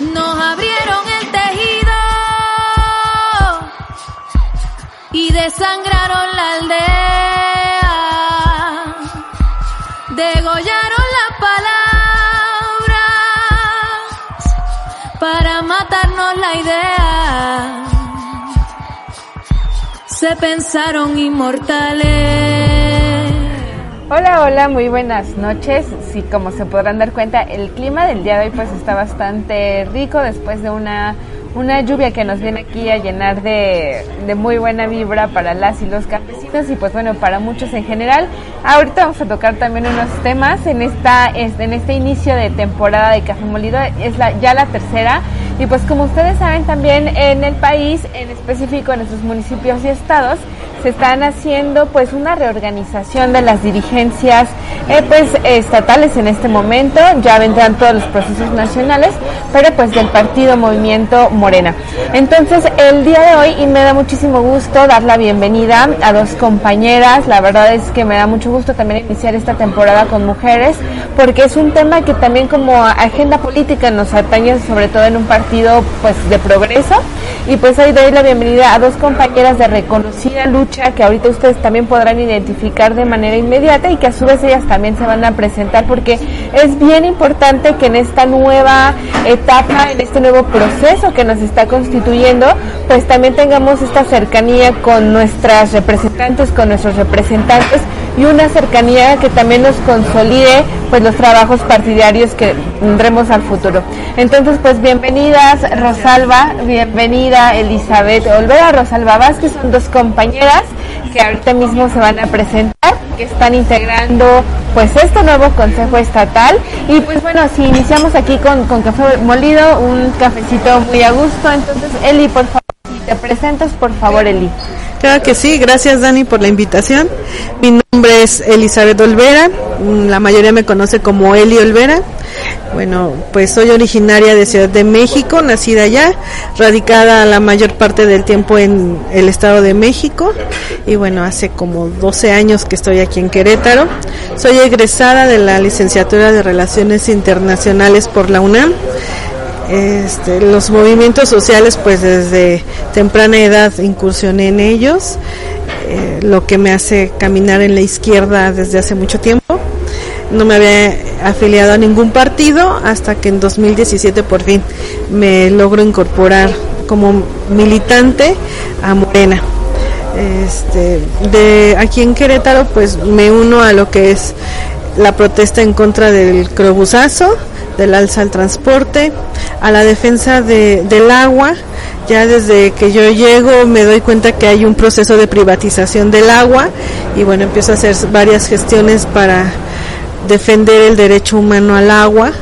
Nos abrieron el tejido y desangraron la aldea. Degollaron las palabras para matarnos la idea. Se pensaron inmortales. Hola, hola, muy buenas noches. Sí, como se podrán dar cuenta, el clima del día de hoy pues está bastante rico después de una, una lluvia que nos viene aquí a llenar de, de muy buena vibra para las y los campesinos y pues bueno, para muchos en general. Ahorita vamos a tocar también unos temas en esta en este inicio de temporada de Café Molido, es la, ya la tercera y pues como ustedes saben también en el país, en específico en nuestros municipios y estados, se están haciendo pues una reorganización de las dirigencias eh, pues estatales en este momento, ya vendrán todos los procesos nacionales, pero pues del partido Movimiento Morena. Entonces el día de hoy y me da muchísimo gusto dar la bienvenida a dos compañeras, la verdad es que me da mucho gusto también iniciar esta temporada con mujeres, porque es un tema que también como agenda política nos atañe sobre todo en un partido pues de progreso y pues hoy doy la bienvenida a dos compañeras de reconocida lucha que ahorita ustedes también podrán identificar de manera inmediata y que a su vez ellas también se van a presentar porque es bien importante que en esta nueva etapa, en este nuevo proceso que nos está constituyendo, pues también tengamos esta cercanía con nuestras representantes, con nuestros representantes y una cercanía que también nos consolide pues los trabajos partidarios que tendremos al futuro. Entonces, pues bienvenidas Rosalba, bienvenida Elizabeth Olvera, Rosalba Vázquez, son dos compañeras que ahorita mismo se van a presentar, que están integrando pues este nuevo Consejo Estatal. Y pues bueno, si iniciamos aquí con, con café molido, un cafecito muy a gusto, entonces Eli, por favor, si te presentas, por favor Eli. Claro que sí, gracias Dani por la invitación. Mi nombre es Elizabeth Olvera, la mayoría me conoce como Eli Olvera. Bueno, pues soy originaria de Ciudad de México, nacida allá, radicada la mayor parte del tiempo en el Estado de México y bueno, hace como 12 años que estoy aquí en Querétaro. Soy egresada de la licenciatura de Relaciones Internacionales por la UNAM este, los movimientos sociales, pues desde temprana edad incursioné en ellos, eh, lo que me hace caminar en la izquierda desde hace mucho tiempo. No me había afiliado a ningún partido hasta que en 2017 por fin me logro incorporar como militante a Morena. Este, de aquí en Querétaro, pues me uno a lo que es la protesta en contra del crobusazo, del alza al transporte, a la defensa de, del agua. Ya desde que yo llego me doy cuenta que hay un proceso de privatización del agua y bueno, empiezo a hacer varias gestiones para defender el derecho humano al agua.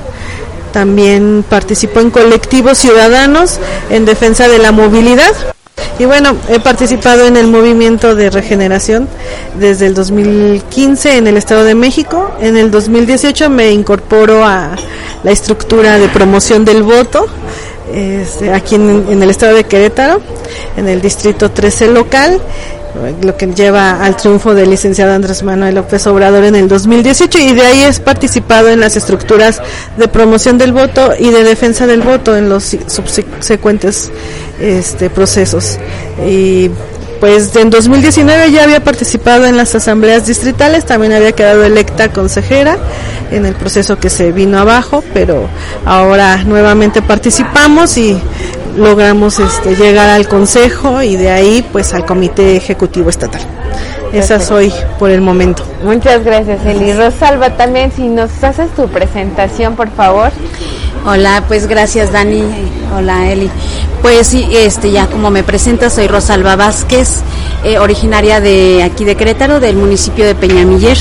También participo en colectivos ciudadanos en defensa de la movilidad. Y bueno, he participado en el movimiento de regeneración desde el 2015 en el Estado de México. En el 2018 me incorporo a la estructura de promoción del voto este, aquí en, el Estado de Querétaro, en el Distrito 13 local lo que lleva al triunfo del licenciado Andrés Manuel López Obrador en el 2018 y de ahí es participado en las estructuras de promoción del voto y de defensa del voto en los subsecuentes este, procesos. Y pues en 2019 ya había participado en las asambleas distritales, también había quedado electa consejera en el proceso que se vino abajo, pero ahora nuevamente participamos y logramos este, llegar al consejo y de ahí pues al comité ejecutivo estatal. Esa soy por el momento. Muchas gracias, Eli. Rosalba, también si nos haces tu presentación, por favor. Hola, pues gracias, Dani. Hola, Eli. Pues sí, este, ya como me presenta, soy Rosalba Vázquez, eh, originaria de aquí de Querétaro, del municipio de Peñamiller.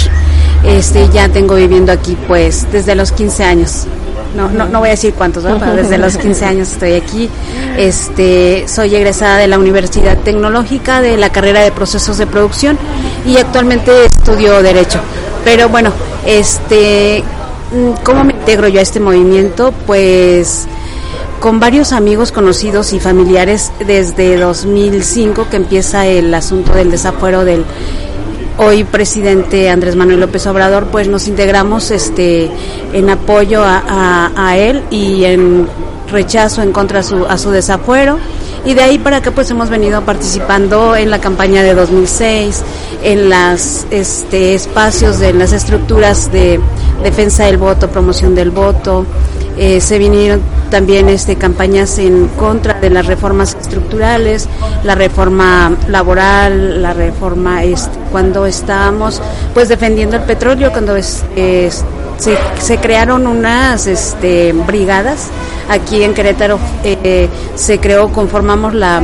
Este, ya tengo viviendo aquí pues desde los 15 años. No, no, no voy a decir cuántos, pero desde los 15 años estoy aquí. Este, soy egresada de la Universidad Tecnológica de la carrera de procesos de producción y actualmente estudio derecho. Pero bueno, este, mm, ¿cómo me integro yo a este movimiento? Pues con varios amigos conocidos y familiares desde 2005 que empieza el asunto del desafuero del hoy presidente Andrés Manuel López Obrador, pues nos integramos este en apoyo a, él y en rechazo en contra su, a su desafuero. Y de ahí para acá pues hemos venido participando en la campaña de 2006 en las este espacios de las estructuras de defensa del voto promoción del voto eh, se vinieron también este, campañas en contra de las reformas estructurales, la reforma laboral, la reforma este, cuando estábamos pues defendiendo el petróleo, cuando se, se, crearon unas este, brigadas aquí en Querétaro, eh, se creó, conformamos la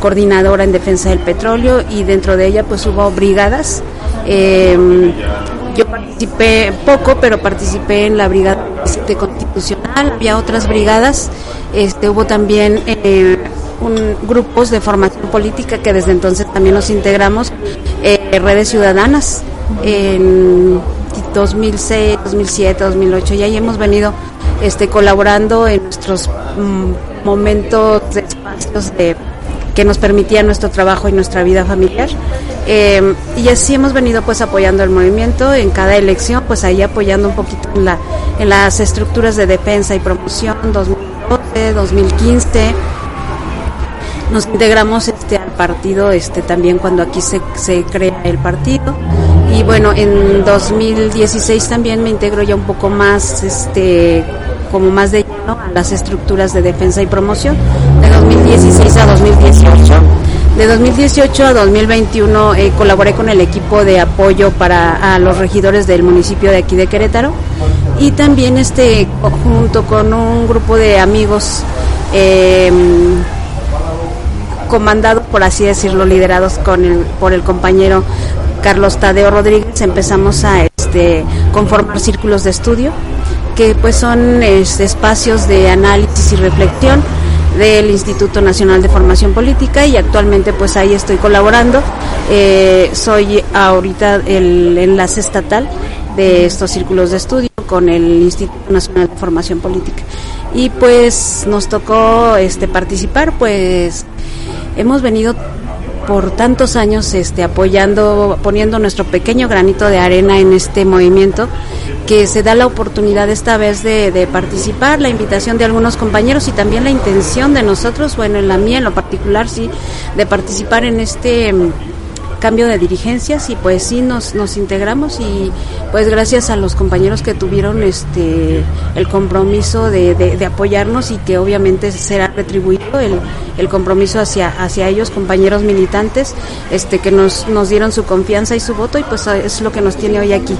coordinadora en defensa del petróleo y dentro de ella pues hubo brigadas. Eh, yo participé poco, pero participé en la brigada de constitucional, había otras brigadas, este, hubo también eh, un, grupos de formación política que desde entonces también nos integramos, eh, redes ciudadanas en 2006, 2007, 2008 y ahí hemos venido este, colaborando en nuestros mm, momentos de espacios de que nos permitía nuestro trabajo y nuestra vida familiar. Eh, y así hemos venido pues apoyando el movimiento en cada elección, pues ahí apoyando un poquito en, la, en las estructuras de defensa y promoción 2012, 2015. Nos integramos este al partido este también cuando aquí se, se crea el partido y bueno en 2016 también me integro ya un poco más este como más de lleno a las estructuras de defensa y promoción de 2016 a 2018. De 2018 a 2021 eh, colaboré con el equipo de apoyo para los regidores del municipio de aquí de Querétaro y también este junto con un grupo de amigos eh, comandados por así decirlo liderados con por el compañero Carlos Tadeo Rodríguez empezamos a este conformar círculos de estudio que pues son este, espacios de análisis y reflexión del Instituto Nacional de Formación Política y actualmente pues ahí estoy colaborando. Eh, soy ahorita el enlace estatal de estos círculos de estudio con el Instituto Nacional de Formación Política. Y pues nos tocó este participar, pues hemos venido por tantos años este, apoyando, poniendo nuestro pequeño granito de arena en este movimiento, que se da la oportunidad esta vez de, de, participar, la invitación de algunos compañeros y también la intención de nosotros, bueno, en la mía en lo particular, sí, de participar en este cambio de dirigencias y pues sí nos, nos integramos y pues gracias a los compañeros que tuvieron este el compromiso de, de, apoyarnos y que obviamente será retribuido el, el, compromiso hacia, hacia ellos, compañeros militantes, este que nos, nos dieron su confianza y su voto y pues es lo que nos tiene hoy aquí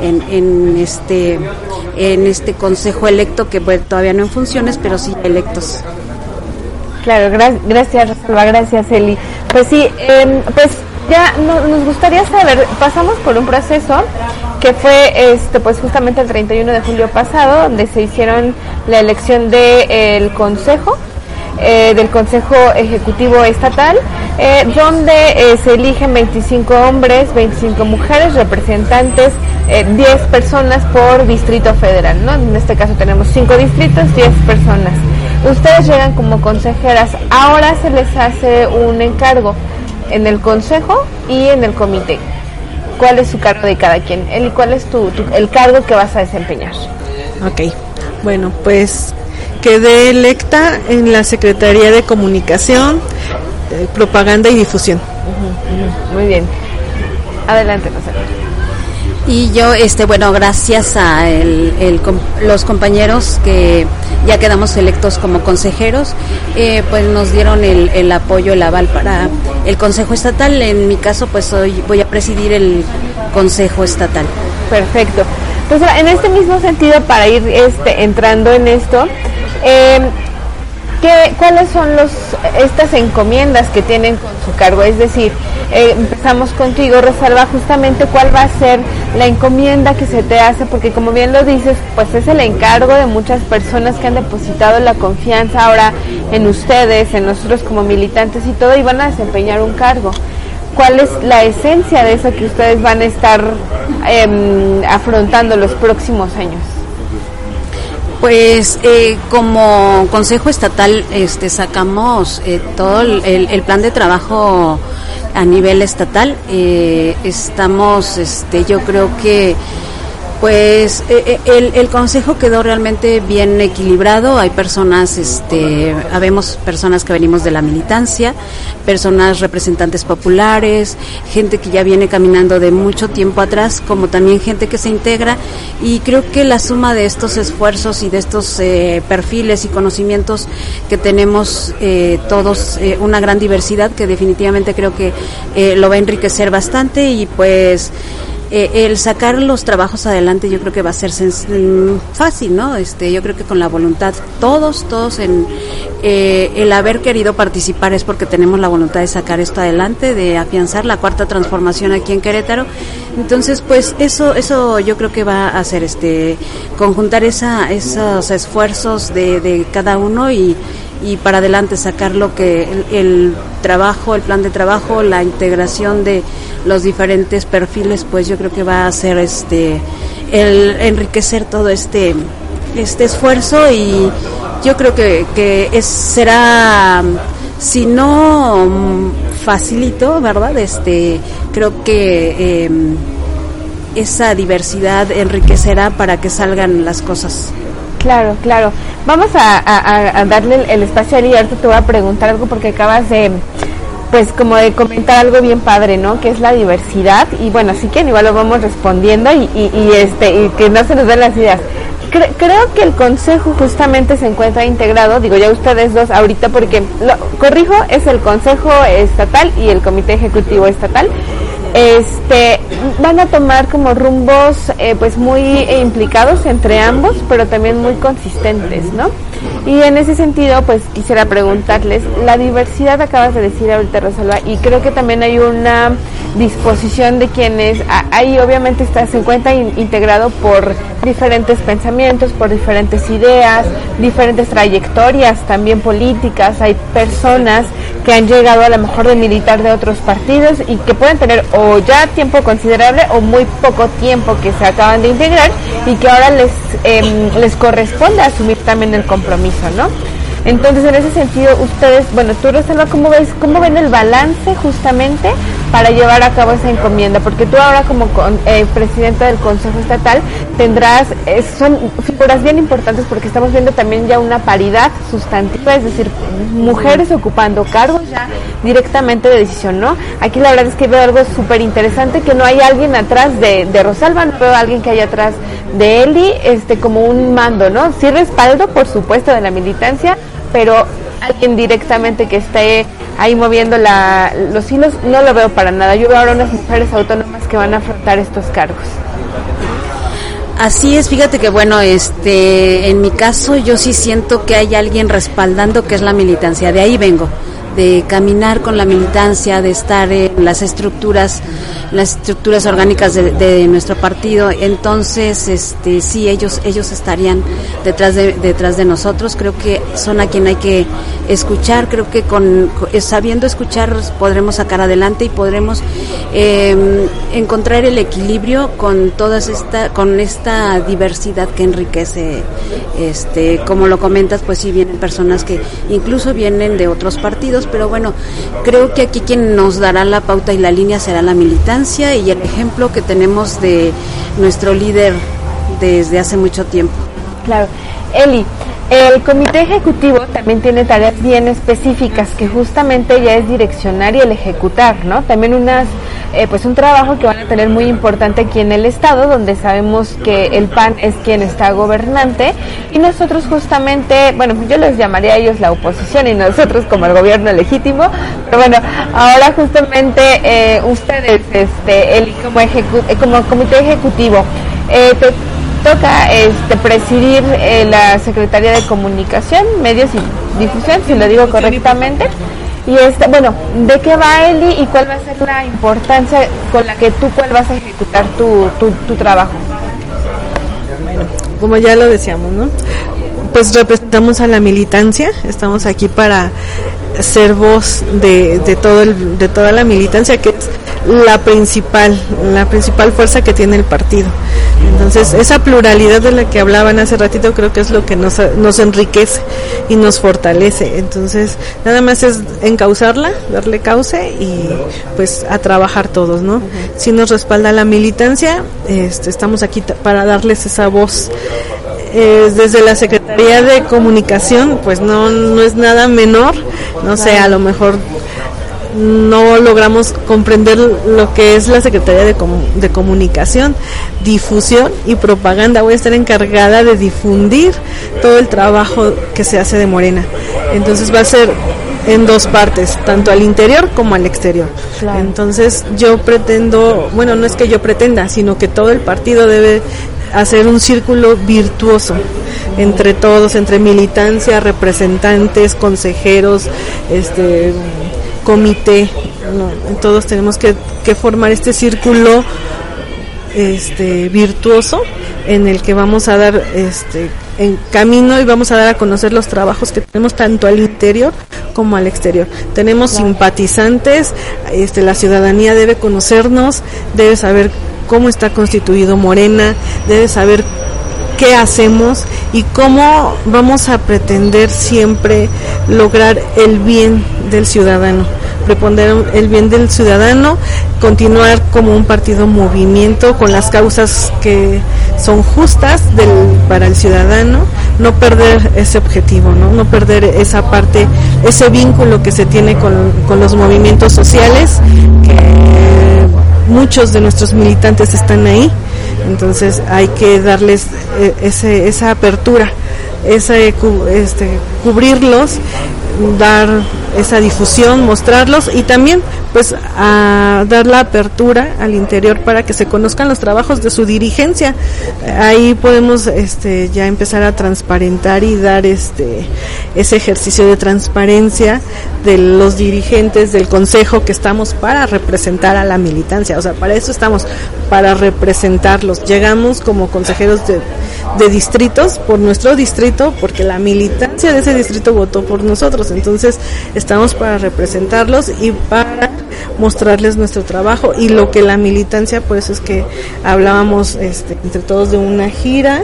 en, en este en este consejo electo que pues, todavía no en funciones pero sí electos. Claro, gra gracias gracias Eli. Pues sí, eh, pues ya no, nos gustaría saber, pasamos por un proceso que fue este pues justamente el 31 de julio pasado, donde se hicieron la elección del de, Consejo, eh, del Consejo Ejecutivo Estatal, eh, donde eh, se eligen 25 hombres, 25 mujeres, representantes, 10 personas por distrito federal, ¿no? En este caso tenemos 5 distritos, 10 personas. Ustedes llegan como consejeras, ahora se les hace un encargo en el consejo y en el comité. ¿Cuál es su cargo de cada quien? Él y cuál es tu, tu, el cargo que vas a desempeñar. Ok, bueno, pues quedé electa en la Secretaría de Comunicación, de Propaganda y Difusión. Uh -huh, uh -huh. Muy bien. Adelante, José. Y yo, este, bueno, gracias a el, el, los compañeros que ya quedamos electos como consejeros, eh, pues nos dieron el, el, apoyo, el aval para el Consejo Estatal. En mi caso, pues hoy voy a presidir el Consejo Estatal. Perfecto. Pues en este mismo sentido, para ir este, entrando en esto, eh, ¿qué, ¿cuáles son los estas encomiendas que tienen con su cargo? Es decir, eh, empezamos contigo, Rosalba, justamente cuál va a ser la encomienda que se te hace, porque como bien lo dices, pues es el encargo de muchas personas que han depositado la confianza ahora en ustedes, en nosotros como militantes y todo, y van a desempeñar un cargo. ¿Cuál es la esencia de eso que ustedes van a estar em, afrontando los próximos años? Pues eh, como Consejo Estatal este, sacamos eh, todo el, el, plan de trabajo a nivel estatal. Eh, estamos, este, yo creo que pues eh, eh, el, el, consejo quedó realmente bien equilibrado. Hay personas, este, habemos personas que venimos de la militancia, personas representantes populares, gente que ya viene caminando de mucho tiempo atrás, como también gente que se integra. Y creo que la suma de estos esfuerzos y de estos eh, perfiles y conocimientos que tenemos eh, todos, eh, una gran diversidad que definitivamente creo que lo va a enriquecer bastante y pues eh, el sacar los trabajos adelante yo creo que va a ser fácil, ¿no? Este, yo creo que con la voluntad, todos, todos en eh, el haber querido participar es porque tenemos la voluntad de sacar esto adelante, de afianzar la cuarta transformación aquí en Querétaro. Entonces, pues eso, eso yo creo que va a hacer este, conjuntar esa, esos esfuerzos de cada uno y y para adelante sacar lo que el, trabajo, el plan de trabajo, la integración de los diferentes perfiles, pues yo creo que va a ser este el enriquecer todo este este esfuerzo y yo creo que, que será si no facilito, ¿verdad? Este creo que eh, esa diversidad enriquecerá para que salgan las cosas. Claro, claro. Vamos a, darle el, el, espacio a Eli. Ahorita te voy a preguntar algo porque acabas de, pues como de comentar algo bien padre, ¿no? Que es la diversidad. Y bueno, así que igual lo vamos respondiendo y, y, y este y que no se nos den las ideas. Cre creo que el consejo justamente se encuentra integrado, digo ya ustedes dos ahorita porque, lo, corrijo, es el consejo estatal y el comité ejecutivo estatal este van a tomar como rumbos eh, pues muy eh, implicados entre ambos pero también muy consistentes no y en ese sentido pues quisiera preguntarles la diversidad acabas de decir ahorita Rosalba y creo que también hay una disposición de quienes ahí obviamente está se encuentra in, integrado por diferentes pensamientos por diferentes ideas diferentes trayectorias también políticas hay personas que han llegado a lo mejor de militar de otros partidos y que pueden tener o ya tiempo considerable o muy poco tiempo que se acaban de integrar y que ahora les eh, les corresponde asumir también el compromiso, ¿no? Entonces, en ese sentido, ustedes, bueno, tú, Rosalba, ¿cómo ves, cómo ven el balance justamente para llevar a cabo esa encomienda? Porque tú ahora como con, eh, presidenta del Consejo Estatal tendrás, eh, son figuras bien importantes porque estamos viendo también ya una paridad sustantiva, es decir, mujeres ocupando cargos ya directamente de decisión, ¿no? Aquí la verdad es que veo algo súper interesante, que no hay alguien atrás de, de Rosalba, no veo a alguien que haya atrás de Eli, este, como un mando, ¿no? Sí respaldo, por supuesto, de la militancia, pero alguien directamente que esté ahí moviendo la, los hilos, no lo veo para nada. Yo veo ahora unas mujeres autónomas que van a afrontar estos cargos. Así es, fíjate que bueno, este, en mi caso yo sí siento que hay alguien respaldando que es la militancia, de ahí vengo de caminar con la militancia, de estar en las estructuras, las estructuras orgánicas de, de nuestro partido. Entonces, este, sí, ellos, ellos estarían detrás de, detrás de nosotros. Creo que son a quien hay que escuchar. Creo que con, sabiendo escuchar podremos sacar adelante y podremos eh, encontrar el equilibrio con todas esta, con esta diversidad que enriquece, este, como lo comentas, pues sí vienen personas que incluso vienen de otros partidos pero bueno, creo que aquí quien nos dará la pauta y la línea será la militancia y el ejemplo que tenemos de nuestro líder desde hace mucho tiempo. Claro. El comité ejecutivo también tiene tareas bien específicas que justamente ya es direccionar y el ejecutar, ¿no? También unas, eh, pues un trabajo que van a tener muy importante aquí en el estado, donde sabemos que el PAN es quien está gobernante y nosotros justamente, bueno, yo les llamaría a ellos la oposición y nosotros como el gobierno legítimo, pero bueno, ahora justamente eh, ustedes, este, el como, ejecu como comité ejecutivo, eh, te, toca este, presidir eh, la Secretaría de Comunicación, Medios y Difusión, si lo digo correctamente. Y este, bueno, ¿de qué va Eli y cuál va a ser la importancia con la que tú cuál vas a ejecutar tu, tu, tu trabajo? como ya lo decíamos, ¿no? Pues representamos a la militancia, estamos aquí para ser voz de, de todo el, de toda la militancia que es la principal, la principal fuerza que tiene el partido. Entonces, esa pluralidad de la que hablaban hace ratito creo que es lo que nos, nos enriquece y nos fortalece. Entonces, nada más es encauzarla, darle cauce y pues a trabajar todos, ¿no? Si nos respalda la militancia, este, estamos aquí para darles esa voz. Eh, desde la Secretaría de Comunicación, pues no, no es nada menor, no sé, a lo mejor no logramos comprender lo que es la Secretaría de, de, Comunicación, Difusión y Propaganda. Voy a estar encargada de difundir todo el trabajo que se hace de Morena. Entonces va a ser en dos partes, tanto al interior como al exterior. Claro. Entonces yo pretendo, bueno, no es que yo pretenda, sino que todo el partido debe hacer un círculo virtuoso entre todos, entre militancia, representantes, consejeros, este comité, no, todos tenemos que, que, formar este círculo este virtuoso en el que vamos a dar este en camino y vamos a dar a conocer los trabajos que tenemos tanto al interior como al exterior. Tenemos claro. simpatizantes, este la ciudadanía debe conocernos, debe saber cómo está constituido Morena, debe saber qué hacemos y cómo vamos a pretender siempre lograr el bien del ciudadano, preponer el bien del ciudadano, continuar como un partido movimiento con las causas que son justas del, para el ciudadano, no perder ese objetivo, ¿no? no perder esa parte, ese vínculo que se tiene con, con los movimientos sociales, que muchos de nuestros militantes están ahí entonces hay que darles eh, ese, esa apertura, ese, este, cubrirlos, dar esa difusión, mostrarlos y también pues a dar la apertura al interior para que se conozcan los trabajos de su dirigencia. Ahí podemos este ya empezar a transparentar y dar este ese ejercicio de transparencia de los dirigentes del consejo que estamos para representar a la militancia, o sea, para eso estamos para representarlos. Llegamos como consejeros de, de distritos por nuestro distrito porque la militancia de ese distrito votó por nosotros. Entonces, estamos para representarlos y para mostrarles nuestro trabajo y lo que la militancia, por eso es que hablábamos este, entre todos de una gira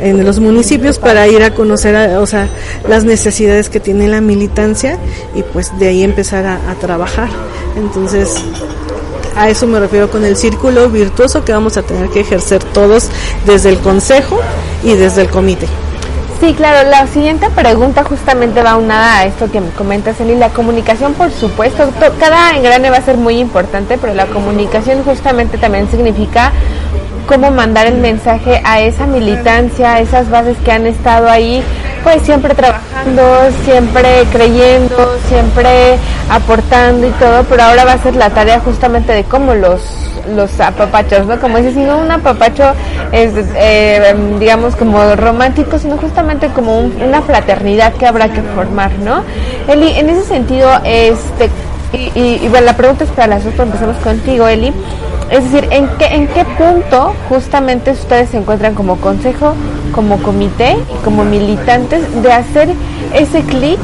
en los municipios para ir a conocer, a, o sea, las necesidades que tiene la militancia y pues de ahí empezar a trabajar. Entonces, a eso me refiero con el círculo virtuoso que vamos a tener que ejercer todos desde el consejo y desde el comité. Sí, claro, la siguiente pregunta justamente va unada a esto que me comentas, Eli. La comunicación, por supuesto, cada engrane va a ser muy importante, pero la comunicación justamente también significa cómo mandar el mensaje a esa militancia, a esas bases que han estado ahí, pues siempre trabajando, siempre creyendo, siempre aportando y todo, pero ahora va a ser la tarea justamente de cómo los los apapachos, ¿no? Como dices, no un apapacho es, eh, digamos, como romántico, sino justamente como un, una fraternidad que habrá que formar, ¿no? Eli, en ese sentido, este, y, bueno, la pregunta es para las dos, empezamos contigo, Eli. Es decir, ¿en qué, ¿en qué punto justamente ustedes se encuentran como consejo, como comité como militantes de hacer ese clic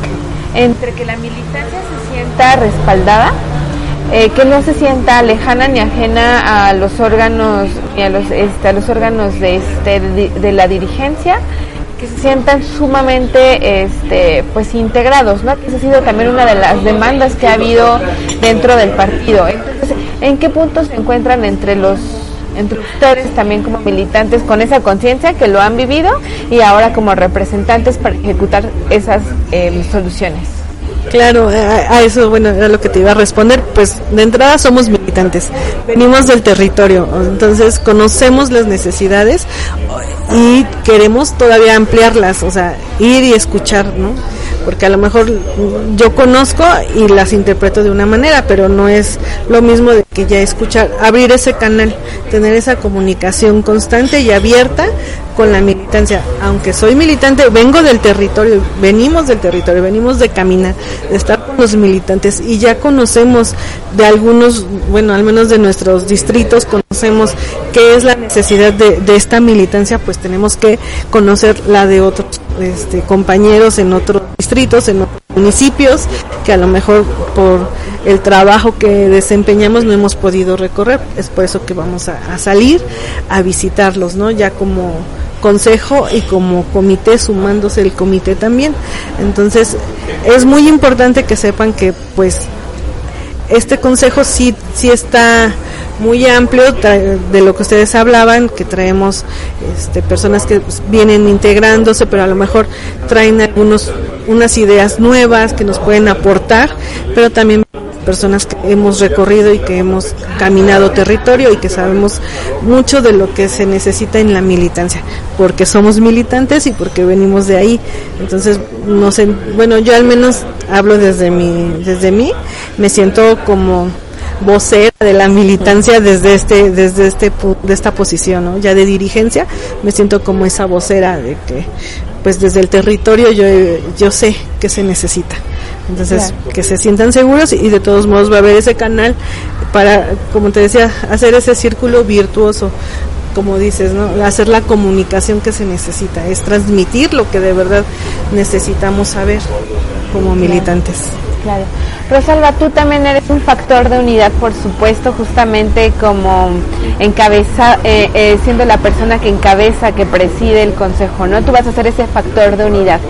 entre que la militancia se sienta respaldada, eh, que no se sienta lejana ni ajena a los órganos ni a los, este, a los órganos de, este, de, la dirigencia, que se sientan sumamente este pues integrados, ¿no? Esa ha sido también una de las demandas que ha habido dentro del partido. Entonces, ¿en qué punto se encuentran entre los entre también como militantes con esa conciencia que lo han vivido y ahora como representantes para ejecutar esas eh, soluciones? Claro, a, a, eso, bueno, era lo que te iba a responder. Pues de entrada somos militantes, venimos del territorio, entonces conocemos las necesidades y queremos todavía ampliarlas, o sea, ir y escuchar, ¿no? Porque a lo mejor yo conozco y las interpreto de una manera, pero no es lo mismo de que ya escuchar, abrir ese canal, tener esa comunicación constante y abierta con la militancia. Aunque soy militante, vengo del territorio, venimos del territorio, venimos de caminar, de estar con los militantes y ya conocemos de algunos, bueno, al menos de nuestros distritos, conocemos qué es la necesidad de, de esta militancia, pues tenemos que conocer la de otros este, compañeros en otros distritos, en otros municipios, que a lo mejor por el trabajo que desempeñamos no hemos podido recorrer. Es por eso que vamos a, a salir a visitarlos, ¿no? Ya como consejo y como comité, sumándose el comité también. Entonces, es muy importante que sepan que, pues, este consejo sí, sí está muy amplio de lo que ustedes hablaban, que traemos este, personas que pues, vienen integrándose, pero a lo mejor traen algunos unas ideas nuevas que nos pueden aportar, pero también personas que hemos recorrido y que hemos caminado territorio y que sabemos mucho de lo que se necesita en la militancia, porque somos militantes y porque venimos de ahí. Entonces, no sé, bueno, yo al menos hablo desde mi desde mí, me siento como vocera de la militancia desde este desde este de esta posición ¿no? ya de dirigencia me siento como esa vocera de que pues desde el territorio yo yo sé que se necesita entonces claro. que se sientan seguros y de todos modos va a haber ese canal para como te decía hacer ese círculo virtuoso como dices, ¿no? hacer la comunicación que se necesita, es transmitir lo que de verdad necesitamos saber como militantes. Claro. Rosalba, tú también eres un factor de unidad, por supuesto, justamente como encabeza, eh, eh, siendo la persona que encabeza, que preside el consejo, ¿no? Tú vas a ser ese factor de unidad.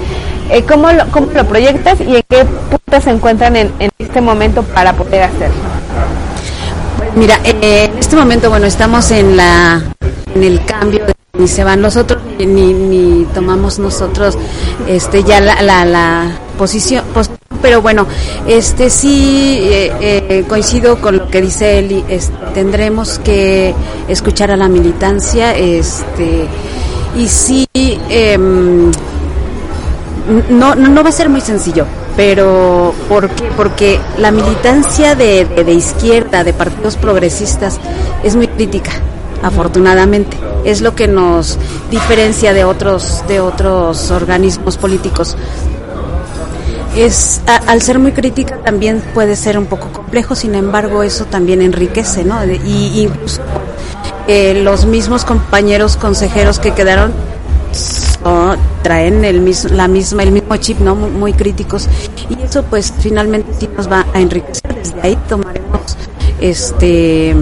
Eh, ¿cómo, lo, ¿Cómo lo proyectas y en qué puntos se encuentran en, en este momento para poder hacerlo? Mira, eh, en este momento, bueno, estamos en la en el cambio ni se van los otros ni, ni tomamos nosotros este ya la, la, la posición, pero bueno este sí eh, eh, coincido con lo que dice Eli este, tendremos que escuchar a la militancia este y sí eh, no, no va a ser muy sencillo pero ¿por qué? Porque la militancia de, de, de, izquierda, de partidos progresistas, es muy crítica, afortunadamente. Es lo que nos diferencia de otros, de otros organismos políticos. Es, a, al ser muy crítica también puede ser un poco complejo, sin embargo eso también enriquece, ¿no? Y incluso eh, los mismos compañeros consejeros que quedaron ¿no? traen el mismo, la misma, el mismo chip, ¿no? Muy, muy, críticos. Y eso pues finalmente sí nos va a enriquecer. Desde ahí tomaremos este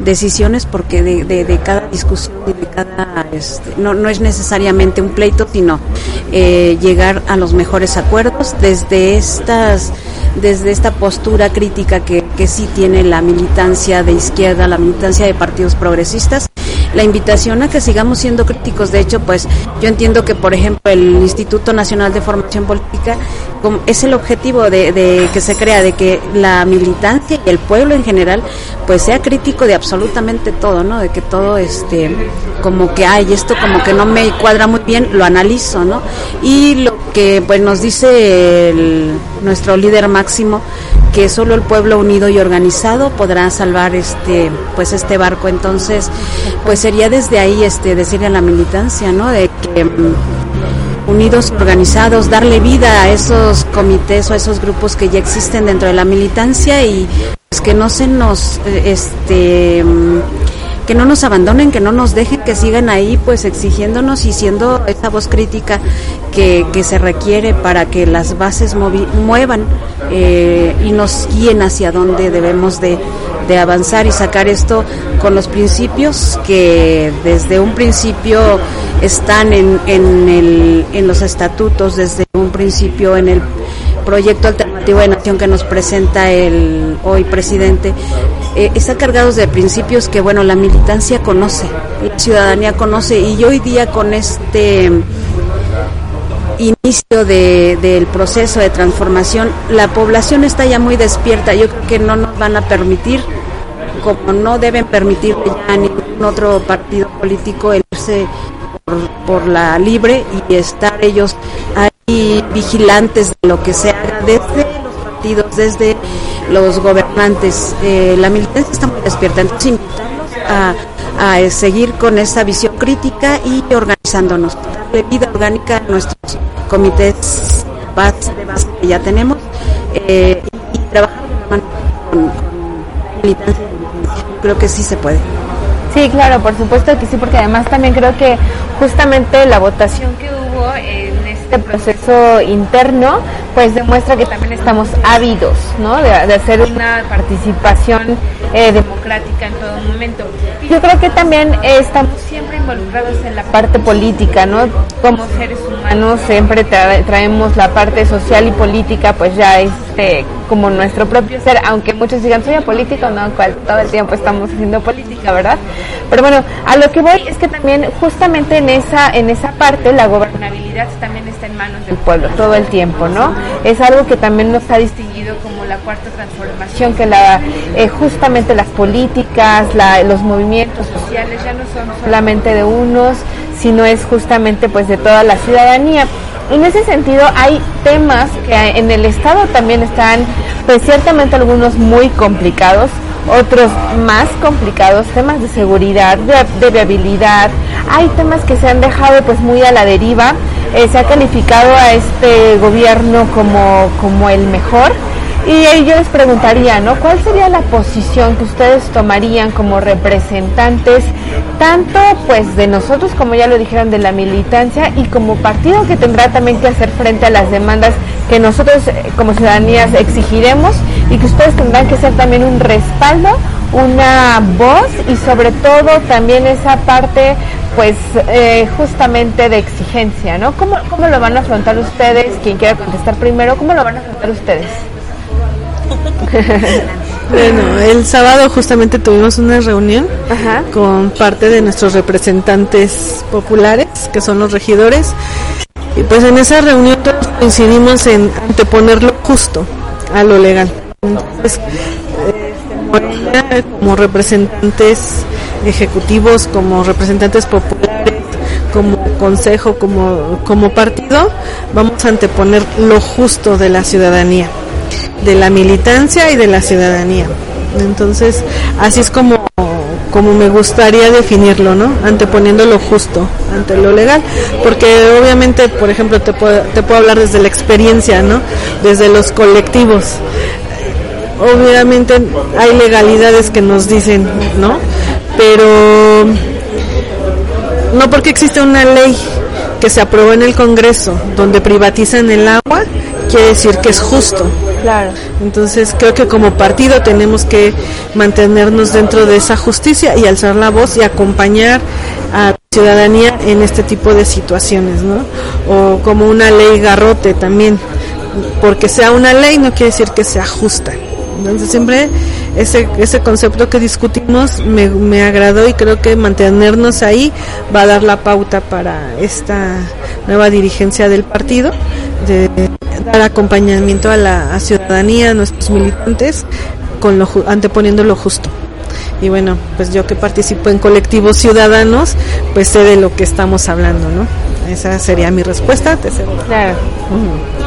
decisiones porque de, de, de cada discusión y de cada este, no, no es necesariamente un pleito sino eh, llegar a los mejores acuerdos. Desde estas desde esta postura crítica que, que sí tiene la militancia de izquierda la militancia de partidos progresistas la invitación a que sigamos siendo críticos. De hecho, pues yo entiendo que, por ejemplo, el Instituto Nacional de Formación Política es el objetivo de, de, que se crea, de que la militancia y el pueblo en general, pues sea crítico de absolutamente todo, ¿no? De que todo, este, como que, hay esto como que no me cuadra muy bien, lo analizo, ¿no? Y lo que, pues, nos dice el, nuestro líder máximo, que solo el pueblo unido y organizado podrá salvar este pues este barco. Entonces pues sería desde ahí este decirle a la militancia no de que um, unidos organizados darle vida a esos comités o a esos grupos que ya existen dentro de la militancia y pues que no se nos este um, que no nos abandonen, que no nos dejen, que sigan ahí pues exigiéndonos y siendo esa voz crítica que, que se requiere para que las bases muevan eh, y nos guíen hacia donde debemos de, de, avanzar y sacar esto con los principios que desde un principio están en, en, el, en los estatutos, desde un principio en el proyecto alternativo de nación que nos presenta el hoy presidente eh, está cargados de principios que bueno la militancia conoce la ciudadanía conoce y hoy día con este inicio de, del proceso de transformación la población está ya muy despierta. Yo creo que no nos van a permitir como no deben permitir ya ningún otro partido político el irse por, por la libre y estar ellos ahí vigilantes de lo que se haga desde los partidos, desde los gobernantes. Eh, la militancia está muy despierta, entonces invitarlos a, a seguir con esa visión crítica y organizándonos, darle vida orgánica nuestros comités base, que ya tenemos eh, y, y trabajar de la mano con, con militancia. Creo que sí se puede. Sí, claro, por supuesto que sí, porque además también creo que justamente la votación que hubo en este proceso interno, pues demuestra que también estamos ávidos, ¿no? De, hacer una participación eh, democrática en todo momento. Yo creo que también eh, estamos siempre involucrados en la parte política, ¿no? Como seres humanos siempre tra traemos la parte social y política, pues ya este como nuestro propio ser, aunque muchos digan soy apolítico, no, cual, todo el tiempo estamos haciendo política, ¿verdad? Pero bueno, a lo que voy es que también justamente en esa en esa parte la gobernabilidad también está en manos del pueblo todo el tiempo, ¿no? Es algo que también nos ha distinguido como la cuarta transformación, que la eh, justamente las políticas, los movimientos sociales ya no son solamente de unos, sino es justamente pues de toda la ciudadanía. En ese sentido hay temas que en el Estado también están, pues ciertamente algunos muy complicados, otros más complicados, temas de seguridad, de, viabilidad. Hay temas que se han dejado pues muy a la deriva. Eh, se ha calificado a este gobierno como, como el mejor. Y yo les preguntaría, ¿no? ¿Cuál sería la posición que ustedes tomarían como representantes, tanto pues de nosotros, como ya lo dijeron, de la militancia, y como partido que tendrá también que hacer frente a las demandas que nosotros como ciudadanías exigiremos y que ustedes tendrán que ser también un respaldo, una voz y sobre todo también esa parte pues eh, justamente de exigencia, ¿no? ¿Cómo, ¿Cómo lo van a afrontar ustedes? Quien quiera contestar primero, ¿cómo lo van a afrontar ustedes? bueno, el sábado justamente tuvimos una reunión Ajá. con parte de nuestros representantes populares, que son los regidores, y pues en esa reunión todos coincidimos en anteponer lo justo a lo legal. Entonces, eh, como representantes ejecutivos, como representantes populares, como consejo, como, como partido, vamos a anteponer lo justo de la ciudadanía de la militancia y de la ciudadanía. Entonces, así es como como me gustaría definirlo, ¿no? Anteponiendo lo justo ante lo legal, porque obviamente, por ejemplo, te puedo, te puedo hablar desde la experiencia, ¿no? Desde los colectivos. Obviamente hay legalidades que nos dicen, ¿no? Pero no porque existe una ley que se aprobó en el Congreso donde privatizan el agua, quiere decir que es justo. Claro. Entonces creo que como partido tenemos que mantenernos dentro de esa justicia y alzar la voz y acompañar a la ciudadanía en este tipo de situaciones, ¿no? O como una ley garrote también, porque sea una ley no quiere decir que sea justa. Entonces siempre ese, ese concepto que discutimos me, me agradó y creo que mantenernos ahí va a dar la pauta para esta nueva dirigencia del partido de dar acompañamiento a la a ciudadanía, a nuestros militantes, con lo, anteponiendo lo justo. Y bueno, pues yo que participo en colectivos ciudadanos, pues sé de lo que estamos hablando, ¿no? Esa sería mi respuesta. Te. Claro. Uh -huh.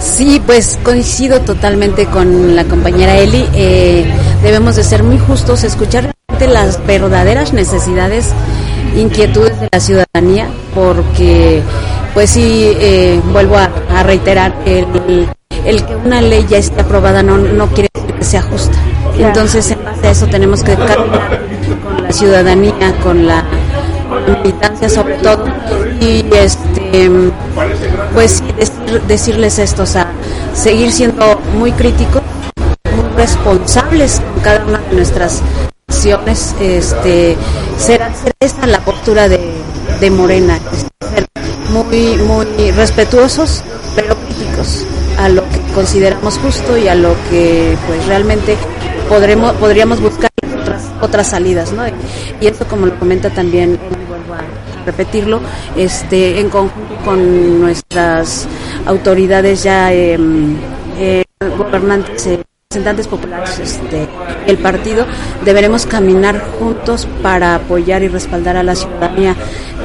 Sí, pues coincido totalmente con la compañera Eli. Eh, debemos de ser muy justos, escuchar las verdaderas necesidades, inquietudes de la ciudadanía, porque pues sí, eh, vuelvo a, a reiterar, el, el, que una ley ya esté aprobada no, no quiere decir que sea justa. Entonces, en base a eso tenemos que caminar con la ciudadanía, con la militancia sobre todo, y este pues decir, decirles esto, o sea, seguir siendo muy críticos, muy responsables con cada una de nuestras acciones, este, será, será esta la postura de, de Morena, ser muy, muy respetuosos, pero críticos a lo que consideramos justo y a lo que pues realmente podremos, podríamos buscar otras, otras salidas, ¿no? Y esto como lo comenta también, vuelvo a repetirlo, este, en conjunto con nuestras autoridades ya eh, eh, gobernantes eh, representantes populares este, el partido deberemos caminar juntos para apoyar y respaldar a la ciudadanía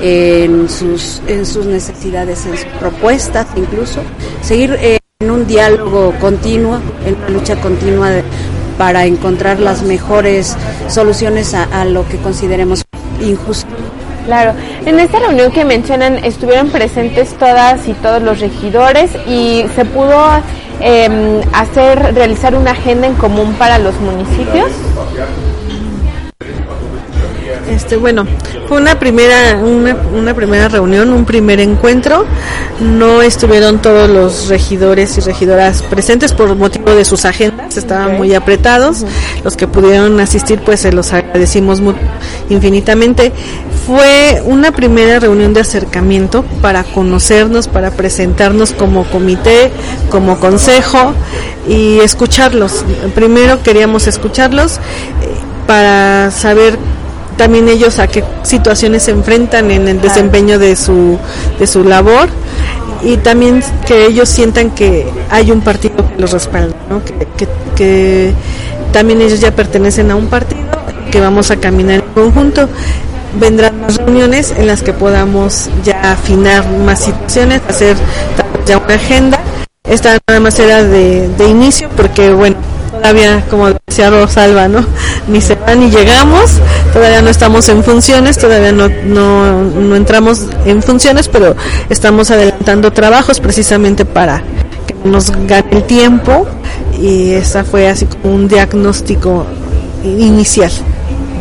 en sus en sus necesidades en sus propuestas incluso seguir eh, en un diálogo continuo en una lucha continua para encontrar las mejores soluciones a, a lo que consideremos injusto Claro, en esta reunión que mencionan estuvieron presentes todas y todos los regidores y se pudo eh, hacer, realizar una agenda en común para los municipios. Este, bueno, fue una primera, una, una, primera reunión, un primer encuentro. No estuvieron todos los regidores y regidoras presentes por motivo de sus agendas, estaban okay. muy apretados. Uh -huh. Los que pudieron asistir, pues se los agradecimos muy, infinitamente. Fue una primera reunión de acercamiento para conocernos, para presentarnos como comité, como consejo y escucharlos. Primero queríamos escucharlos para saber también ellos a qué situaciones se enfrentan en el desempeño de su de su labor y también que ellos sientan que hay un partido que los respalda, ¿no? que, que, que también ellos ya pertenecen a un partido, que vamos a caminar en conjunto. Vendrán más reuniones en las que podamos ya afinar más situaciones, hacer ya una agenda. Esta nada más era de, de inicio porque, bueno, todavía, como decía Rosalba, ¿no? Ni se va ni llegamos, todavía no estamos en funciones, todavía no, no, no entramos en funciones, pero estamos adelantando trabajos precisamente para que nos gane el tiempo y esa fue así como un diagnóstico inicial.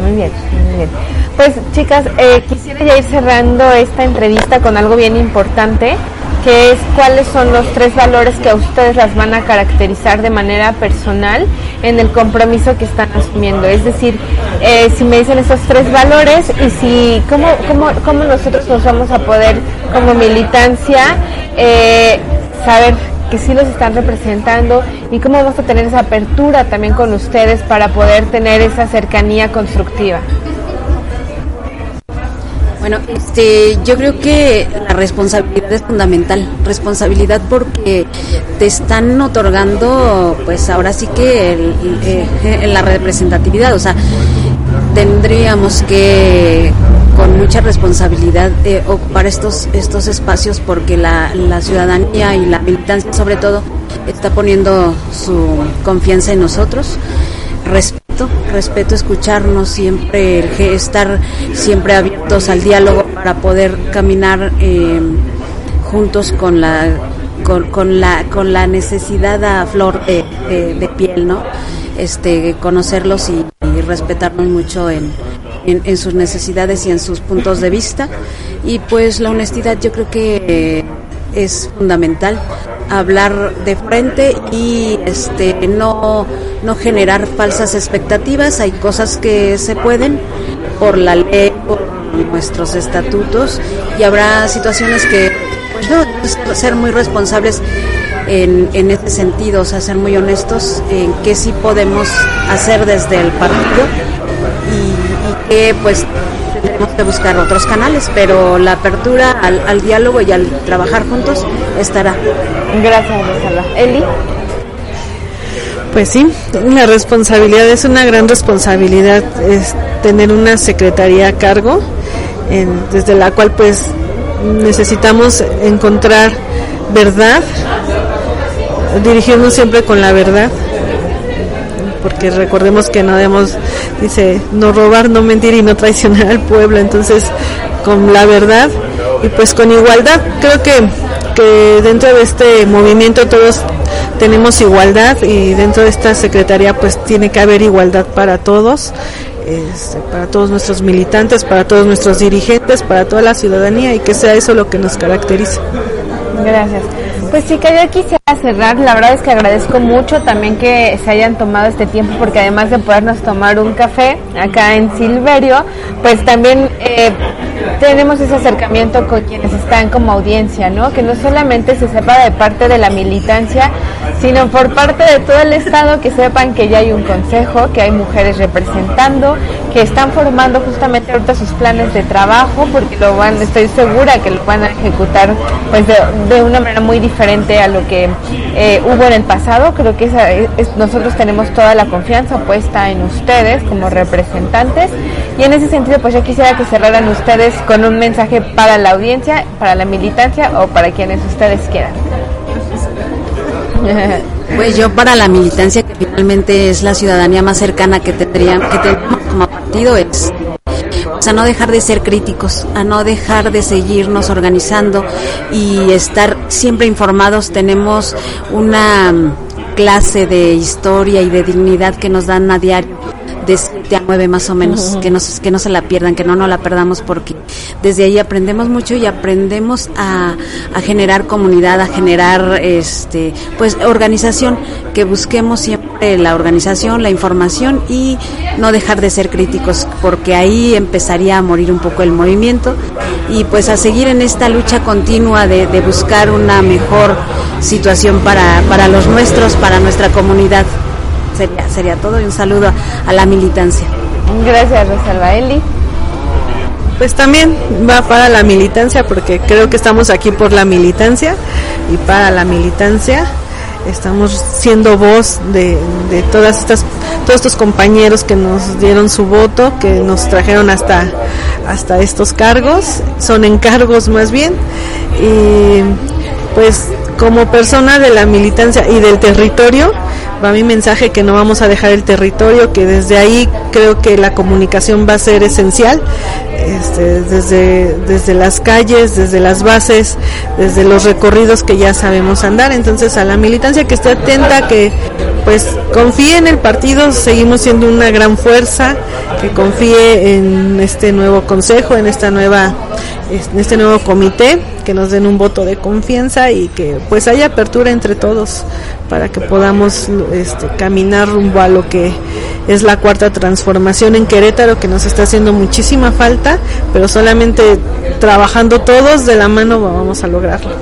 Muy bien, muy bien. Pues chicas, eh, quisiera ya ir cerrando esta entrevista con algo bien importante que es cuáles son los tres valores que a ustedes las van a caracterizar de manera personal en el compromiso que están asumiendo. Es decir, eh, si me dicen esos tres valores y si cómo, cómo, cómo nosotros nos vamos a poder como militancia eh, saber que sí los están representando y cómo vamos a tener esa apertura también con ustedes para poder tener esa cercanía constructiva. Bueno, este, yo creo que la responsabilidad es fundamental. Responsabilidad porque te están otorgando, pues ahora sí que el, eh, la representatividad. O sea, tendríamos que con mucha responsabilidad eh, ocupar estos estos espacios porque la, la ciudadanía y la militancia sobre todo está poniendo su confianza en nosotros respeto, escucharnos siempre, estar siempre abiertos al diálogo para poder caminar eh, juntos con la con, la con la necesidad a flor de, piel, ¿no? Este conocerlos y, y respetarnos mucho en, en, sus necesidades y en sus puntos de vista y pues la honestidad yo creo que es fundamental hablar de frente y este no no generar falsas expectativas. Hay cosas que se pueden por la ley por nuestros estatutos y habrá situaciones que pues ser muy responsables en, en ese sentido o sea ser muy honestos en qué sí podemos hacer desde el partido y, y que pues tenemos que buscar otros canales, pero la apertura al, al diálogo y al trabajar juntos estará. Gracias, Rosalba. Eli. Pues sí, la responsabilidad es una gran responsabilidad es tener una secretaría a cargo, en, desde la cual pues necesitamos encontrar verdad, dirigirnos siempre con la verdad, porque recordemos que no debemos, dice, no robar, no mentir y no traicionar al pueblo, entonces con la verdad y pues con igualdad, creo que, que dentro de este movimiento todos tenemos igualdad y dentro de esta secretaría pues tiene que haber igualdad para todos, este, para todos nuestros militantes, para todos nuestros dirigentes, para toda la ciudadanía y que sea eso lo que nos caracteriza. Gracias. Pues que yo quisiera cerrar, la verdad es que agradezco mucho también que se hayan tomado este tiempo porque además de podernos tomar un café acá en Silverio, pues también eh, tenemos ese acercamiento con quienes están como audiencia, ¿no? Que no solamente se sepa de parte de la militancia, sino por parte de todo el Estado que sepan que ya hay un consejo, que hay mujeres representando, que están formando justamente ahorita sus planes de trabajo, porque lo van, estoy segura que lo van a ejecutar pues de, una manera muy diferente a lo que eh, hubo en el pasado. Creo que nosotros tenemos toda la confianza puesta en ustedes como representantes y en ese sentido pues yo quisiera que cerraran ustedes con un mensaje para la audiencia, para la militancia o para quienes ustedes quieran. Pues yo para la militancia, que finalmente es la ciudadanía más cercana que, tendría, que tenemos como partido, es a no dejar de ser críticos, a no dejar de seguirnos organizando y estar siempre informados. Tenemos una clase de historia y de dignidad que nos dan a diario de 7 a 9 más o menos, que, no, que no se la pierdan, que no nos la perdamos porque desde ahí aprendemos mucho y aprendemos a, a generar comunidad, a generar este pues organización, que busquemos siempre la organización, la información y no dejar de ser críticos, porque ahí empezaría a morir un poco el movimiento y pues a seguir en esta lucha continua de, de buscar una mejor situación para, para los nuestros, para nuestra comunidad. Sería, sería todo y un saludo a la militancia. Gracias, Rosalba Eli. Pues también va para la militancia porque creo que estamos aquí por la militancia y para la militancia estamos siendo voz de, de todas estas todos estos compañeros que nos dieron su voto, que nos trajeron hasta hasta estos cargos, son encargos más bien y pues como persona de la militancia y del territorio va mi mensaje que no vamos a dejar el territorio, que desde ahí creo que la comunicación va a ser esencial, este, desde, desde las calles, desde las bases, desde los recorridos que ya sabemos andar. Entonces a la militancia que esté atenta, que pues confíe en el partido, seguimos siendo una gran fuerza, que confíe en este nuevo consejo, en esta nueva en este nuevo comité, que nos den un voto de confianza y que pues haya apertura entre todos para que podamos este, caminar rumbo a lo que es la cuarta transformación en Querétaro que nos está haciendo muchísima falta, pero solamente trabajando todos de la mano vamos a lograrlo.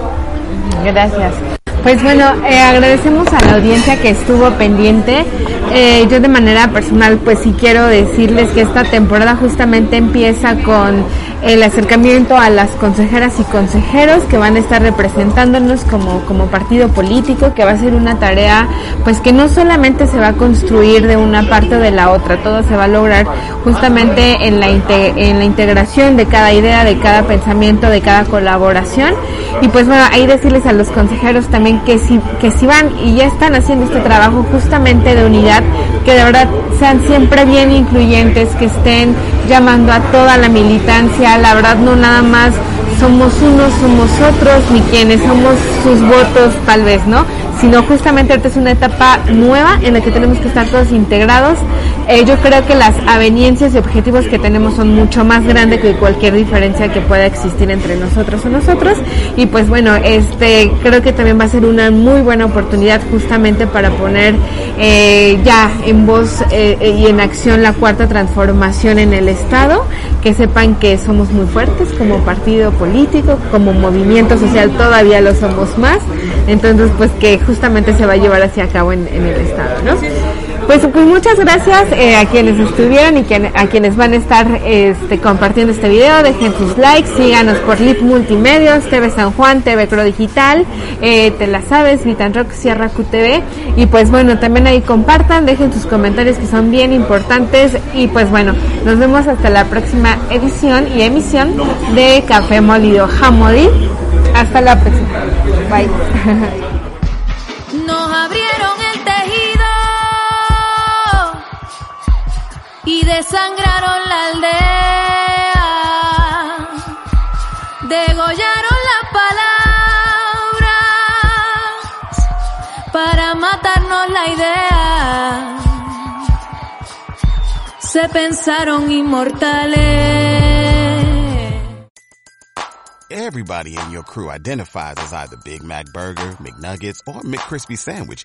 Gracias. Pues bueno, eh, agradecemos a la audiencia que estuvo pendiente. Eh, yo de manera personal, pues sí quiero decirles que esta temporada justamente empieza con el acercamiento a las consejeras y consejeros que van a estar representándonos como, como partido político, que va a ser una tarea pues que no solamente se va a construir de una parte o de la otra, todo se va a lograr justamente en la, en la integración de cada idea, de cada pensamiento, de cada colaboración. Y pues bueno, ahí decirles a los consejeros también que si, que si van y ya están haciendo este trabajo justamente de unidad, que de verdad sean siempre bien incluyentes, que estén llamando a toda la militancia, la verdad no nada más somos unos, somos otros, ni quienes somos sus votos tal vez, ¿no? Sino justamente esta es una etapa nueva en la que tenemos que estar todos integrados. Eh, yo creo que las aveniencias y objetivos que tenemos son mucho más grandes que cualquier diferencia que pueda existir entre nosotros o nosotros. Y pues bueno, este creo que también va a ser una muy buena oportunidad justamente para poner eh, ya en voz eh, y en acción la cuarta transformación en el Estado, que sepan que somos muy fuertes como partido político, como movimiento social todavía lo somos más, entonces pues que justamente se va a llevar hacia cabo en el Estado, ¿no? Pues, pues muchas gracias eh, a quienes estuvieron y a quienes van a estar este, compartiendo este video. Dejen sus likes, síganos por Lip Multimedios, TV San Juan, TV Pro Digital, eh, Te la sabes, Vitan Rock, Sierra QTV. Y pues bueno, también ahí compartan, dejen sus comentarios que son bien importantes. Y pues bueno, nos vemos hasta la próxima edición y emisión de Café Molido Jamodi. Hasta la próxima. Bye. desangraron la aldea, degollaron las palabras para matarnos la idea. Se pensaron inmortales. Everybody in your crew identifies as either Big Mac Burger, McNuggets, or McCrispy Sandwich.